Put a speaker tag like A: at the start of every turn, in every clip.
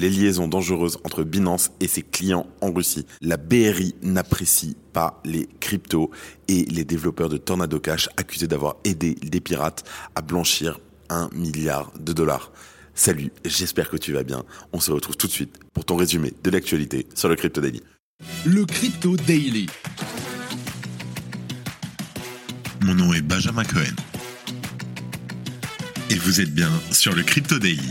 A: les liaisons dangereuses entre Binance et ses clients en Russie. La BRI n'apprécie pas les cryptos et les développeurs de Tornado Cash accusés d'avoir aidé des pirates à blanchir un milliard de dollars. Salut, j'espère que tu vas bien. On se retrouve tout de suite pour ton résumé de l'actualité sur le Crypto Daily.
B: Le Crypto Daily.
C: Mon nom est Benjamin Cohen. Et vous êtes bien sur le Crypto Daily.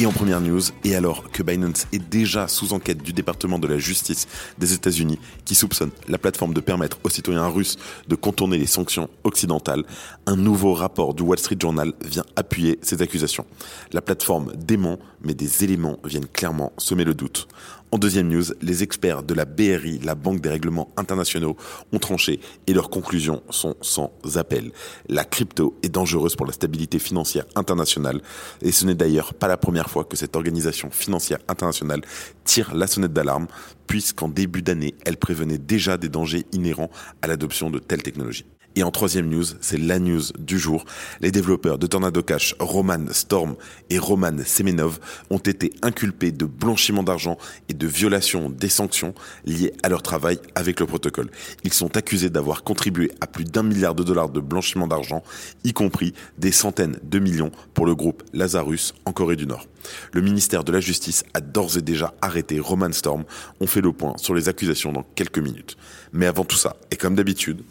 A: Et en première news, et alors que Binance est déjà sous enquête du département de la justice des États-Unis qui soupçonne la plateforme de permettre aux citoyens russes de contourner les sanctions occidentales, un nouveau rapport du Wall Street Journal vient appuyer ces accusations. La plateforme dément, mais des éléments viennent clairement semer le doute. En deuxième news, les experts de la BRI, la Banque des règlements internationaux, ont tranché et leurs conclusions sont sans appel. La crypto est dangereuse pour la stabilité financière internationale et ce n'est d'ailleurs pas la première fois que cette organisation financière internationale tire la sonnette d'alarme puisqu'en début d'année, elle prévenait déjà des dangers inhérents à l'adoption de telles technologies. Et en troisième news, c'est la news du jour. Les développeurs de Tornado Cash, Roman Storm et Roman Semenov, ont été inculpés de blanchiment d'argent et de violation des sanctions liées à leur travail avec le protocole. Ils sont accusés d'avoir contribué à plus d'un milliard de dollars de blanchiment d'argent, y compris des centaines de millions pour le groupe Lazarus en Corée du Nord. Le ministère de la Justice a d'ores et déjà arrêté Roman Storm. On fait le point sur les accusations dans quelques minutes. Mais avant tout ça, et comme d'habitude,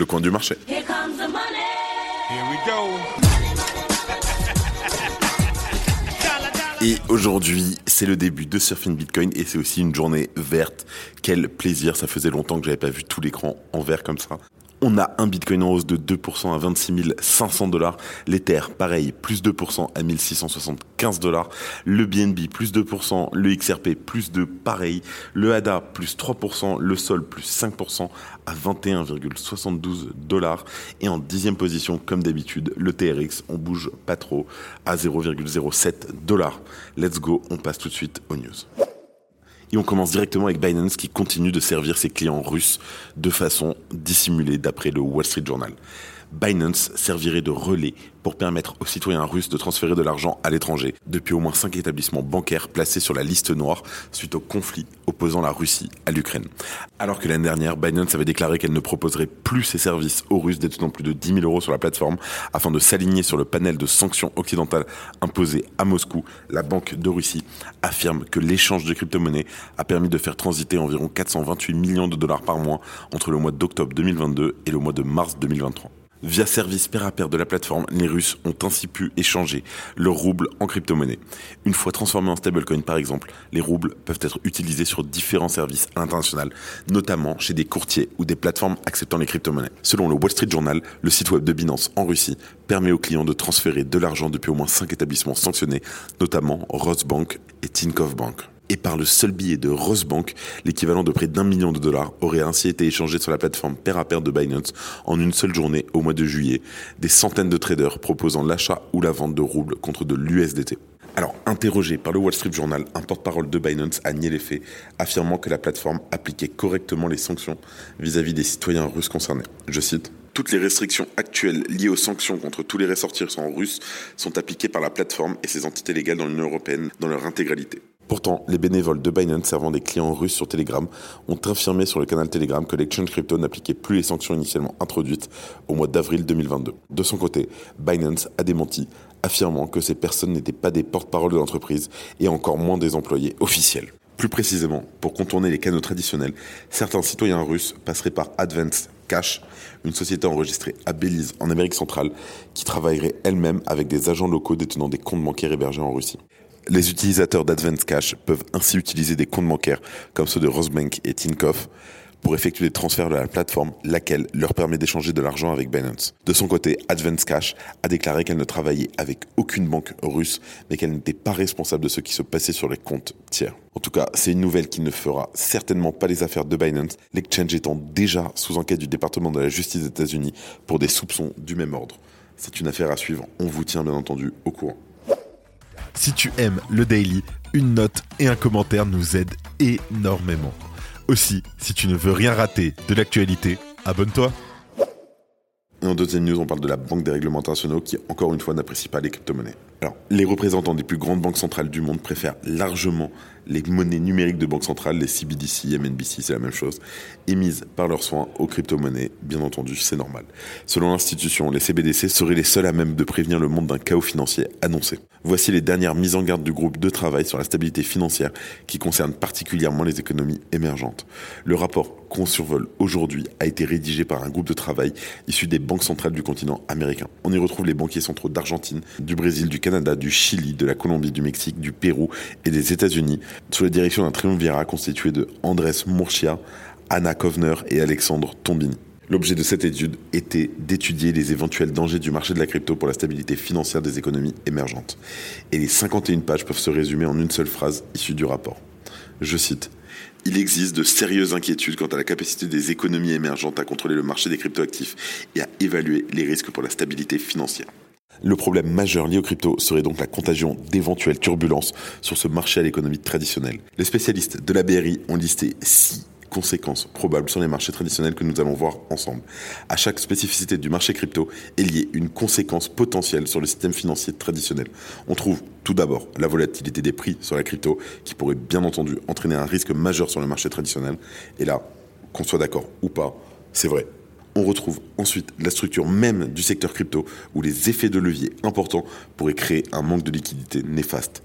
A: le coin du marché.
D: Here comes the money.
E: Here we go.
A: Et aujourd'hui, c'est le début de Surfing Bitcoin et c'est aussi une journée verte. Quel plaisir, ça faisait longtemps que j'avais pas vu tout l'écran en vert comme ça. On a un Bitcoin en hausse de 2% à 26 500 dollars. L'Ether, pareil, plus 2% à 1675 dollars. Le BNB, plus 2%. Le XRP, plus 2, pareil. Le ADA, plus 3%. Le Sol, plus 5% à 21,72 dollars. Et en dixième position, comme d'habitude, le TRX, on bouge pas trop, à 0,07 dollars. Let's go, on passe tout de suite aux news. Et on commence directement avec Binance qui continue de servir ses clients russes de façon dissimulée d'après le Wall Street Journal. Binance servirait de relais pour permettre aux citoyens russes de transférer de l'argent à l'étranger depuis au moins cinq établissements bancaires placés sur la liste noire suite au conflit opposant la Russie à l'Ukraine. Alors que l'année dernière, Binance avait déclaré qu'elle ne proposerait plus ses services aux Russes détenant plus de 10 000 euros sur la plateforme afin de s'aligner sur le panel de sanctions occidentales imposées à Moscou, la Banque de Russie affirme que l'échange de crypto-monnaies a permis de faire transiter environ 428 millions de dollars par mois entre le mois d'octobre 2022 et le mois de mars 2023. Via service pair à pair de la plateforme, les Russes ont ainsi pu échanger leurs roubles en crypto-monnaie. Une fois transformés en stablecoin par exemple, les roubles peuvent être utilisés sur différents services à l'international, notamment chez des courtiers ou des plateformes acceptant les crypto-monnaies. Selon le Wall Street Journal, le site web de Binance en Russie permet aux clients de transférer de l'argent depuis au moins 5 établissements sanctionnés, notamment Rosbank et Tinkoff Bank et par le seul billet de Rosebank, l'équivalent de près d'un million de dollars aurait ainsi été échangé sur la plateforme pair à pair de Binance en une seule journée au mois de juillet, des centaines de traders proposant l'achat ou la vente de roubles contre de l'USDT. Alors, interrogé par le Wall Street Journal, un porte-parole de Binance a nié les faits, affirmant que la plateforme appliquait correctement les sanctions vis-à-vis des citoyens russes concernés. Je cite toutes les restrictions actuelles liées aux sanctions contre tous les ressortissants russes sont appliquées par la plateforme et ses entités légales dans l'Union européenne dans leur intégralité. Pourtant, les bénévoles de Binance servant des clients russes sur Telegram ont affirmé sur le canal Telegram que l'exchange crypto n'appliquait plus les sanctions initialement introduites au mois d'avril 2022. De son côté, Binance a démenti, affirmant que ces personnes n'étaient pas des porte-parole de l'entreprise et encore moins des employés officiels. Plus précisément, pour contourner les canaux traditionnels, certains citoyens russes passeraient par Advance Cash, une société enregistrée à Belize en Amérique centrale qui travaillerait elle-même avec des agents locaux détenant des comptes bancaires hébergés en Russie. Les utilisateurs d'Advance Cash peuvent ainsi utiliser des comptes bancaires comme ceux de Rosebank et Tinkoff pour effectuer des transferts de la plateforme, laquelle leur permet d'échanger de l'argent avec Binance. De son côté, Advance Cash a déclaré qu'elle ne travaillait avec aucune banque russe, mais qu'elle n'était pas responsable de ce qui se passait sur les comptes tiers. En tout cas, c'est une nouvelle qui ne fera certainement pas les affaires de Binance, l'exchange étant déjà sous enquête du département de la justice des États-Unis pour des soupçons du même ordre. C'est une affaire à suivre, on vous tient bien entendu au courant.
C: Si tu aimes le daily,
A: une note et un commentaire nous aident énormément. Aussi, si tu ne veux rien rater de l'actualité, abonne-toi. Et en deuxième news, on parle de la Banque des règlements internationaux qui, encore une fois, n'apprécie pas les crypto-monnaies. Alors, les représentants des plus grandes banques centrales du monde préfèrent largement les monnaies numériques de banque centrale, les CBDC, MNBC, c'est la même chose, émises par leurs soins aux crypto-monnaies. Bien entendu, c'est normal. Selon l'institution, les CBDC seraient les seuls à même de prévenir le monde d'un chaos financier annoncé. Voici les dernières mises en garde du groupe de travail sur la stabilité financière qui concerne particulièrement les économies émergentes. Le rapport qu'on survole aujourd'hui a été rédigé par un groupe de travail issu des banques centrales du continent américain. On y retrouve les banquiers centraux d'Argentine, du Brésil, du Canada, du Chili, de la Colombie, du Mexique, du Pérou et des États-Unis, sous la direction d'un triumvirat constitué de Andrés Murcia, Anna Kovner et Alexandre Tombini. L'objet de cette étude était d'étudier les éventuels dangers du marché de la crypto pour la stabilité financière des économies émergentes. Et les 51 pages peuvent se résumer en une seule phrase issue du rapport. Je cite il existe de sérieuses inquiétudes quant à la capacité des économies émergentes à contrôler le marché des cryptoactifs et à évaluer les risques pour la stabilité financière. Le problème majeur lié aux cryptos serait donc la contagion d'éventuelles turbulences sur ce marché à l'économie traditionnelle. Les spécialistes de la BRI ont listé six conséquences probables sur les marchés traditionnels que nous allons voir ensemble. À chaque spécificité du marché crypto est liée une conséquence potentielle sur le système financier traditionnel. On trouve tout d'abord la volatilité des prix sur la crypto qui pourrait bien entendu entraîner un risque majeur sur le marché traditionnel. Et là, qu'on soit d'accord ou pas, c'est vrai. On retrouve ensuite la structure même du secteur crypto où les effets de levier importants pourraient créer un manque de liquidité néfaste.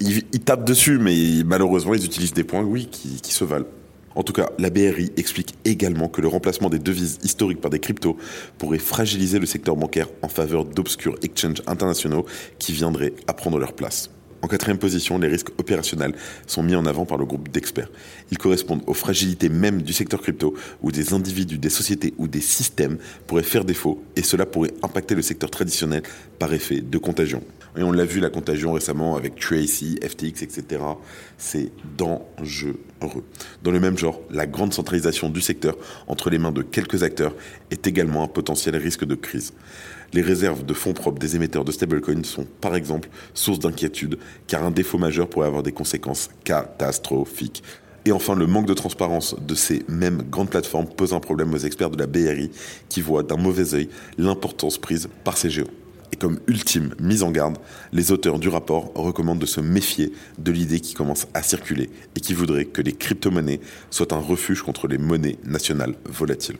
A: Ils, tapent dessus, mais malheureusement, ils utilisent des points, qui se valent. En tout cas, la BRI explique également que le remplacement des devises historiques par des cryptos pourrait fragiliser le secteur bancaire en faveur d'obscurs exchanges internationaux qui viendraient à prendre leur place. En quatrième position, les risques opérationnels sont mis en avant par le groupe d'experts. Ils correspondent aux fragilités même du secteur crypto où des individus, des sociétés ou des systèmes pourraient faire défaut et cela pourrait impacter le secteur traditionnel par effet de contagion. Et on l'a vu la contagion récemment avec Tracy, FTX, etc. C'est dangereux. Dans le même genre, la grande centralisation du secteur entre les mains de quelques acteurs est également un potentiel risque de crise. Les réserves de fonds propres des émetteurs de stablecoins sont par exemple source d'inquiétude car un défaut majeur pourrait avoir des conséquences catastrophiques. Et enfin, le manque de transparence de ces mêmes grandes plateformes pose un problème aux experts de la BRI qui voient d'un mauvais œil l'importance prise par ces géants. Et comme ultime mise en garde, les auteurs du rapport recommandent de se méfier de l'idée qui commence à circuler et qui voudrait que les crypto-monnaies soient un refuge contre les monnaies nationales volatiles.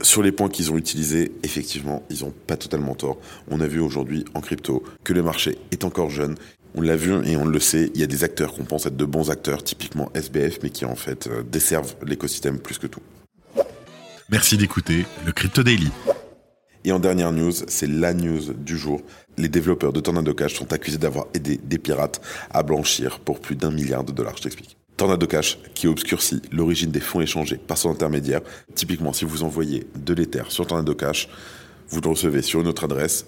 A: Sur les points qu'ils ont utilisés, effectivement, ils n'ont pas totalement tort. On a vu aujourd'hui en crypto que le marché est encore jeune. On l'a vu et on le sait, il y a des acteurs qu'on pense être de bons acteurs, typiquement SBF, mais qui en fait euh, desservent l'écosystème plus que tout.
C: Merci d'écouter le Crypto Daily.
A: Et en dernière news, c'est la news du jour. Les développeurs de Tornado Cash sont accusés d'avoir aidé des pirates à blanchir pour plus d'un milliard de dollars, je t'explique. Tornado Cash qui obscurcit l'origine des fonds échangés par son intermédiaire. Typiquement, si vous envoyez de l'Ether sur Tornado Cash, vous le recevez sur une autre adresse.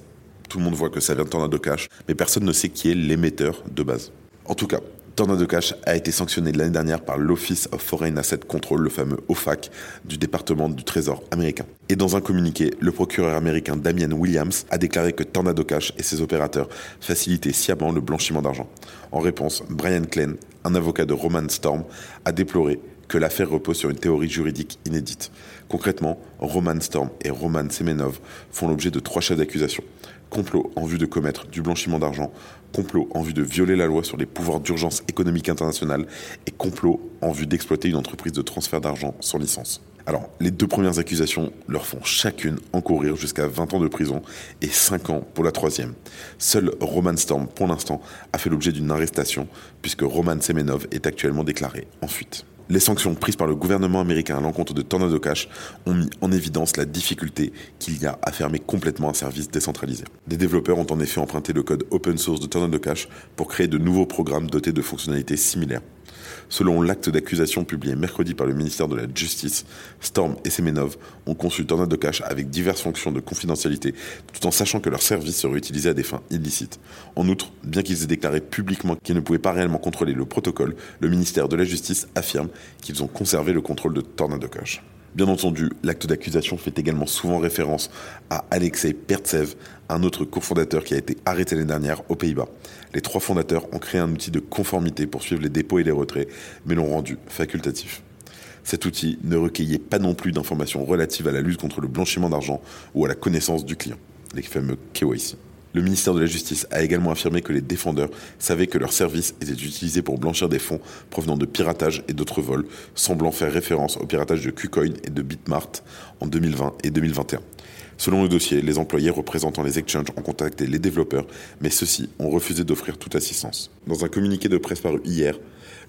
A: Tout le monde voit que ça vient de Tornado Cash, mais personne ne sait qui est l'émetteur de base. En tout cas, Tornado Cash a été sanctionné l'année dernière par l'Office of Foreign Asset Control, le fameux OFAC, du département du Trésor américain. Et dans un communiqué, le procureur américain Damien Williams a déclaré que Tornado Cash et ses opérateurs facilitaient sciemment le blanchiment d'argent. En réponse, Brian Klein, un avocat de Roman Storm, a déploré que l'affaire repose sur une théorie juridique inédite. Concrètement, Roman Storm et Roman Semenov font l'objet de trois chefs d'accusation complot en vue de commettre du blanchiment d'argent, complot en vue de violer la loi sur les pouvoirs d'urgence économique internationale et complot en vue d'exploiter une entreprise de transfert d'argent sans licence. Alors, les deux premières accusations leur font chacune encourir jusqu'à 20 ans de prison et 5 ans pour la troisième. Seul Roman Storm, pour l'instant, a fait l'objet d'une arrestation puisque Roman Semenov est actuellement déclaré en fuite. Les sanctions prises par le gouvernement américain à l'encontre de Tornado Cash ont mis en évidence la difficulté qu'il y a à fermer complètement un service décentralisé. Des développeurs ont en effet emprunté le code open source de Tornado Cash pour créer de nouveaux programmes dotés de fonctionnalités similaires. Selon l'acte d'accusation publié mercredi par le ministère de la Justice, Storm et Semenov ont conçu Tornado Cash avec diverses fonctions de confidentialité, tout en sachant que leurs services seraient utilisés à des fins illicites. En outre, bien qu'ils aient déclaré publiquement qu'ils ne pouvaient pas réellement contrôler le protocole, le ministère de la Justice affirme qu'ils ont conservé le contrôle de Tornado Cash. Bien entendu, l'acte d'accusation fait également souvent référence à Alexei Pertsev, un autre cofondateur qui a été arrêté l'année dernière aux Pays-Bas. Les trois fondateurs ont créé un outil de conformité pour suivre les dépôts et les retraits, mais l'ont rendu facultatif. Cet outil ne recueillait pas non plus d'informations relatives à la lutte contre le blanchiment d'argent ou à la connaissance du client, les fameux KYC. Le ministère de la Justice a également affirmé que les défendeurs savaient que leurs services étaient utilisés pour blanchir des fonds provenant de piratage et d'autres vols, semblant faire référence au piratage de KuCoin et de Bitmart en 2020 et 2021. Selon le dossier, les employés représentant les exchanges ont contacté les développeurs, mais ceux-ci ont refusé d'offrir toute assistance. Dans un communiqué de presse paru hier,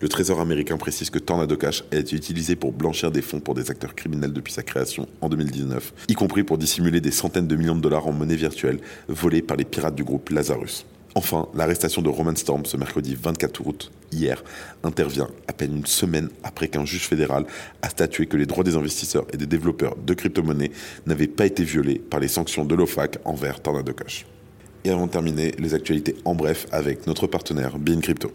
A: le Trésor américain précise que Tornado Cash a été utilisé pour blanchir des fonds pour des acteurs criminels depuis sa création en 2019, y compris pour dissimuler des centaines de millions de dollars en monnaie virtuelle volés par les pirates du groupe Lazarus. Enfin, l'arrestation de Roman Storm ce mercredi 24 août, hier, intervient à peine une semaine après qu'un juge fédéral a statué que les droits des investisseurs et des développeurs de crypto-monnaies n'avaient pas été violés par les sanctions de l'OFAC envers Tornado Cash. Et avant de terminer, les actualités en bref avec notre partenaire Bean Crypto.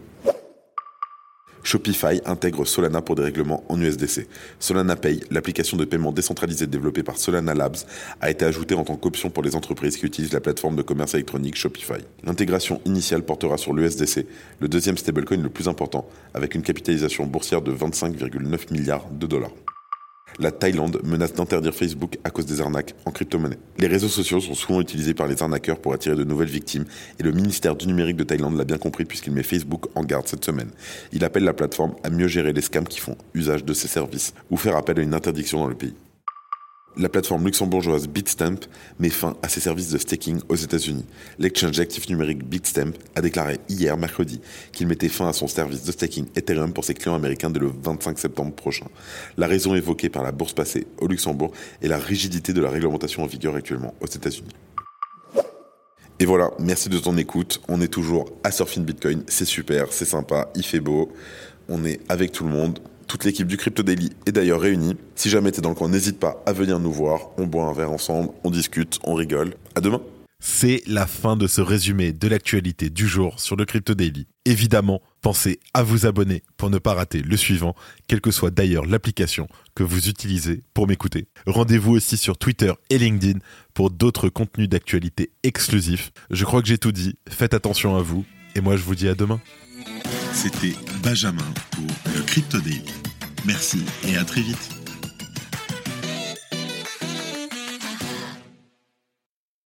A: Shopify intègre Solana pour des règlements en USDC. Solana Pay, l'application de paiement décentralisée développée par Solana Labs, a été ajoutée en tant qu'option pour les entreprises qui utilisent la plateforme de commerce électronique Shopify. L'intégration initiale portera sur l'USDC, le deuxième stablecoin le plus important, avec une capitalisation boursière de 25,9 milliards de dollars la Thaïlande menace d'interdire Facebook à cause des arnaques en crypto-monnaie. Les réseaux sociaux sont souvent utilisés par les arnaqueurs pour attirer de nouvelles victimes et le ministère du numérique de Thaïlande l'a bien compris puisqu'il met Facebook en garde cette semaine. Il appelle la plateforme à mieux gérer les scams qui font usage de ses services ou faire appel à une interdiction dans le pays la plateforme luxembourgeoise Bitstamp met fin à ses services de staking aux États-Unis. L'exchange actif numérique Bitstamp a déclaré hier, mercredi, qu'il mettait fin à son service de staking Ethereum pour ses clients américains dès le 25 septembre prochain. La raison évoquée par la bourse passée au Luxembourg est la rigidité de la réglementation en vigueur actuellement aux États-Unis. Et voilà, merci de ton écoute. On est toujours à Surfing Bitcoin. C'est super, c'est sympa, il fait beau. On est avec tout le monde. Toute l'équipe du Crypto Daily est d'ailleurs réunie. Si jamais t'es dans le coin, n'hésite pas à venir nous voir. On boit un verre ensemble, on discute, on rigole. À demain.
B: C'est la fin de ce résumé de l'actualité du jour sur le Crypto Daily. Évidemment, pensez à vous abonner pour ne pas rater le suivant, quelle que soit d'ailleurs l'application que vous utilisez pour m'écouter. Rendez-vous aussi sur Twitter et LinkedIn pour d'autres contenus d'actualité exclusifs. Je crois que j'ai tout dit, faites attention à vous, et moi je vous dis à demain.
C: C'était Benjamin pour le Crypto Daily. Merci et à très vite.